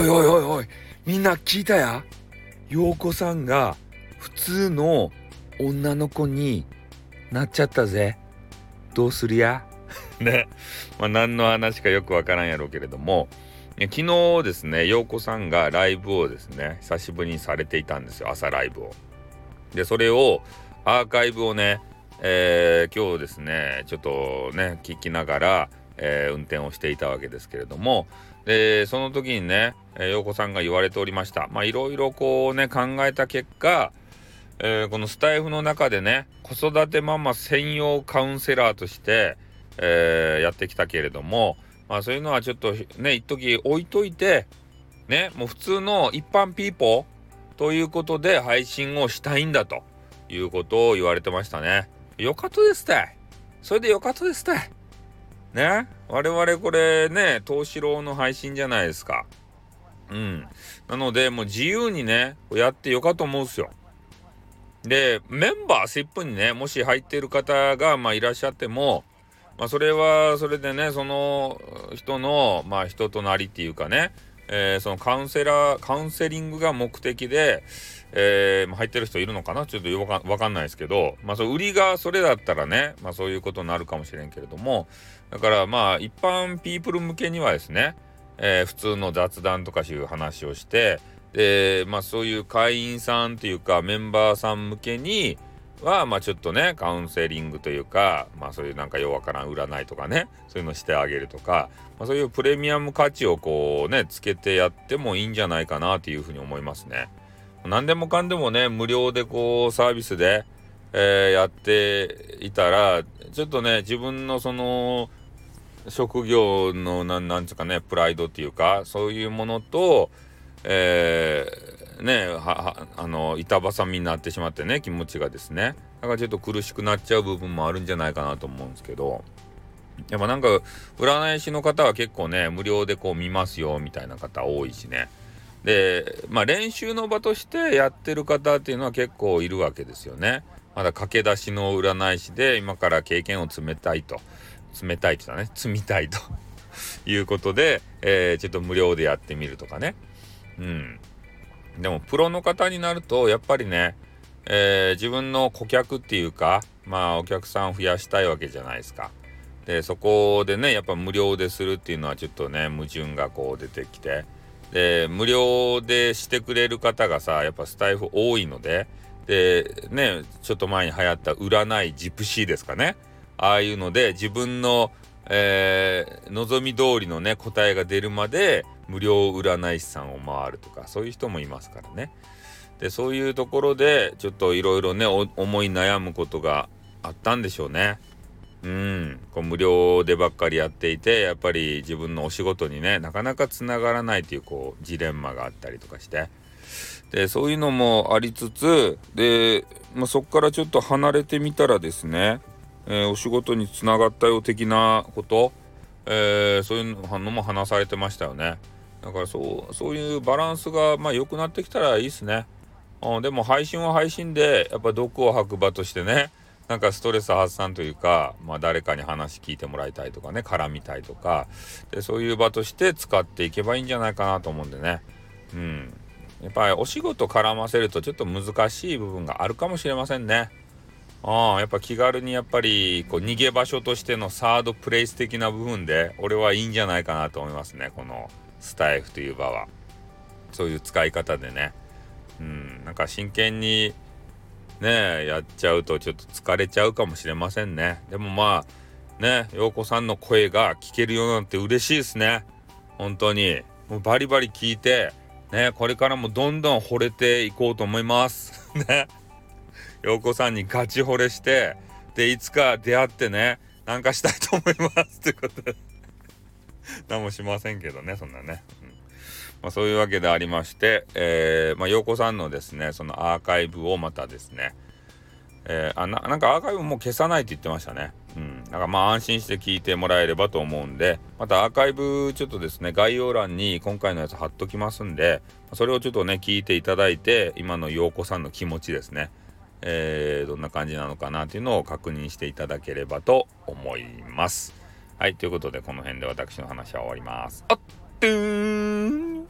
おいおいおいおい。みんな聞いたや？陽子さんが普通の女の子になっちゃったぜ。どうするや？ね。まあ何の話かよくわからんやろうけれども。昨日ですね陽子さんがライブをですね久しぶりにされていたんですよ。朝ライブを。でそれをアーカイブをね、えー、今日ですねちょっとね聞きながら、えー、運転をしていたわけですけれども。でその時にね陽子さんが言われておりました。まあいろいろこうね考えた結果えー、このスタイフの中でね子育てママ専用カウンセラーとして、えー、やってきたけれどもまあそういうのはちょっとね一時置いといてねもう普通の一般ピーポーということで配信をしたいんだということを言われてましたね。よかったですって。それでよかったですって。ね我々これね東四郎の配信じゃないですか。うん。なのでもう自由にねやってよかと思うんすよ。で、メンバー、シップにね、もし入ってる方が、まあ、いらっしゃっても、まあ、それは、それでね、その人の、まあ、人となりっていうかね、えー、そのカウンセラー、カウンセリングが目的で、えー、入ってる人いるのかな？ちょっとわかわかんないですけど、まあ、そ売りがそれだったらね、まあ、そういうことになるかもしれんけれども、だからまあ、一般ピープル向けにはですね、えー、普通の雑談とかいう話をして、で、まあそういう会員さんというかメンバーさん向けには、まあちょっとね、カウンセリングというか、まあそういうなんかようわからん占いとかね、そういうのしてあげるとか、まあそういうプレミアム価値をこうね、つけてやってもいいんじゃないかなというふうに思いますね。何でもかんでもね、無料でこうサービスで、えー、やっていたら、ちょっとね、自分のその、職業のなん、なんつうかね、プライドっていうか、そういうものと、えー、ねはあの板挟みになってしまってね気持ちがですね。だからちょっと苦しくなっちゃう部分もあるんじゃないかなと思うんですけど。やっぱなんか占い師の方は結構ね無料でこう見ますよみたいな方多いしね。でまあ練習の場としてやってる方っていうのは結構いるわけですよね。まだ駆け出しの占い師で今から経験を詰めたいと。詰めたいって言ったね積みたいと。いうことで、えー、ちょっと無料でやってみるとかね。うん。でもプロの方になるとやっぱりね、えー、自分の顧客っていうかまあお客さんを増やしたいわけじゃないですか。でそこでねやっぱ無料でするっていうのはちょっとね矛盾がこう出てきてで無料でしてくれる方がさやっぱスタイフ多いのででねちょっと前に流行った占いジプシーですかねああいうので自分のえー、望み通りのね答えが出るまで無料占い師さんを回るとかそういう人もいますからね。でそういうところでちょっといろいろね思い悩むことがあったんでしょうね。うん。こう無料でばっかりやっていてやっぱり自分のお仕事にねなかなかつながらないというこうジレンマがあったりとかして。でそういうのもありつつで、まあ、そこからちょっと離れてみたらですねえー、お仕事につながったよ的なこと、えー、そういうのも話されてましたよね。だからそうそういうバランスがまあ良くなってきたらいいっすね。うん、でも配信は配信でやっぱ毒を吐く場としてねなんかストレス発散というか、まあ、誰かに話聞いてもらいたいとかね絡みたいとかでそういう場として使っていけばいいんじゃないかなと思うんでね。うん、やっぱりお仕事絡ませるとちょっと難しい部分があるかもしれませんね。ああやっぱ気軽にやっぱりこう逃げ場所としてのサードプレイス的な部分で俺はいいんじゃないかなと思いますね。このスタイフという場は。そういう使い方でね。うん。なんか真剣にねやっちゃうとちょっと疲れちゃうかもしれませんね。でもまあね陽子さんの声が聞けるようになって嬉しいですね。本当に。もうバリバリ聞いてねこれからもどんどん惚れていこうと思います。ね。陽子さんにガチ惚れしてでいつか出会ってねなんかしたいと思いますってことで 何もしませんけどねそんなね、うんまあ、そういうわけでありまして、えー、まあ、陽子さんのですねそのアーカイブをまたですねえー、あななんかアーカイブも消さないって言ってましたね。うん。だからまあ安心して聞いてもらえればと思うんで、またアーカイブちょっとですね、概要欄に今回のやつ貼っときますんで、それをちょっとね、聞いていただいて、今の陽子さんの気持ちですね。えー、どんな感じなのかなというのを確認していただければと思います。はい、ということでこの辺で私の話は終わります。あっとーん